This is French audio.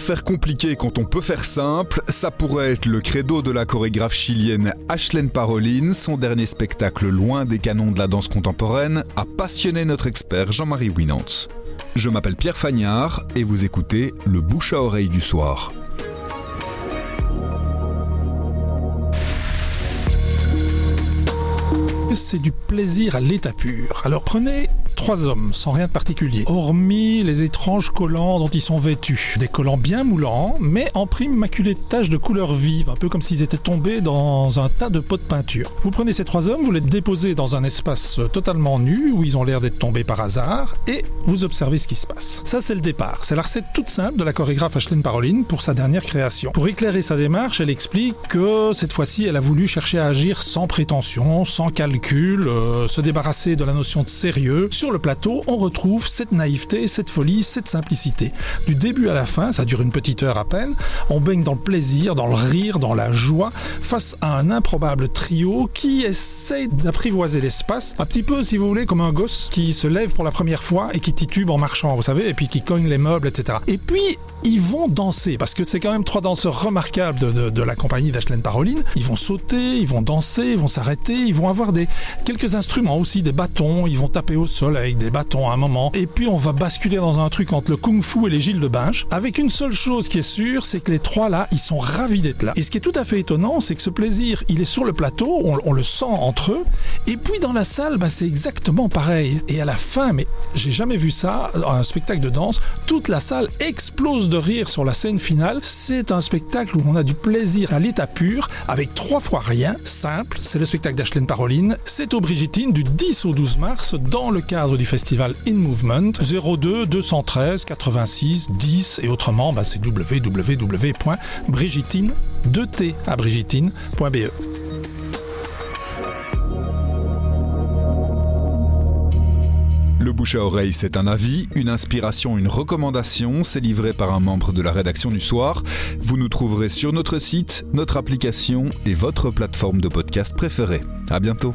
faire compliqué quand on peut faire simple, ça pourrait être le credo de la chorégraphe chilienne Ashlyn Paroline. Son dernier spectacle loin des canons de la danse contemporaine a passionné notre expert Jean-Marie Winant. Je m'appelle Pierre Fagnard et vous écoutez le bouche à oreille du soir. c'est du plaisir à l'état pur. Alors prenez trois hommes, sans rien de particulier, hormis les étranges collants dont ils sont vêtus. Des collants bien moulants, mais en prime maculés de taches de couleur vive, un peu comme s'ils étaient tombés dans un tas de pots de peinture. Vous prenez ces trois hommes, vous les déposez dans un espace totalement nu, où ils ont l'air d'être tombés par hasard, et vous observez ce qui se passe. Ça, c'est le départ. C'est la recette toute simple de la chorégraphe Ashlyn Paroline pour sa dernière création. Pour éclairer sa démarche, elle explique que cette fois-ci, elle a voulu chercher à agir sans prétention, sans calcul, euh, se débarrasser de la notion de sérieux. Sur le plateau, on retrouve cette naïveté, cette folie, cette simplicité. Du début à la fin, ça dure une petite heure à peine, on baigne dans le plaisir, dans le rire, dans la joie, face à un improbable trio qui essaye d'apprivoiser l'espace, un petit peu, si vous voulez, comme un gosse qui se lève pour la première fois et qui titube en marchant, vous savez, et puis qui cogne les meubles, etc. Et puis, ils vont danser, parce que c'est quand même trois danseurs remarquables de, de la compagnie d'Ashlyn Paroline. Ils vont sauter, ils vont danser, ils vont s'arrêter, ils vont avoir des quelques instruments aussi, des bâtons, ils vont taper au sol avec des bâtons à un moment. Et puis on va basculer dans un truc entre le kung fu et les Gilles de Binge. Avec une seule chose qui est sûre, c'est que les trois là, ils sont ravis d'être là. Et ce qui est tout à fait étonnant, c'est que ce plaisir, il est sur le plateau, on, le sent entre eux. Et puis dans la salle, bah, c'est exactement pareil. Et à la fin, mais j'ai jamais vu ça, un spectacle de danse, toute la salle explose de rire sur la scène finale. C'est un spectacle où on a du plaisir à l'état pur, avec trois fois rien, simple. C'est le spectacle d'Ashlyn Paroline. C'est au Brigitine du 10 au 12 mars dans le cadre du festival In Movement 02 213 86 10 et autrement bah, c'est www.brigitine 2t à brigitine.be. Le bouche à oreille, c'est un avis, une inspiration, une recommandation. C'est livré par un membre de la rédaction du soir. Vous nous trouverez sur notre site, notre application et votre plateforme de podcast préférée. À bientôt.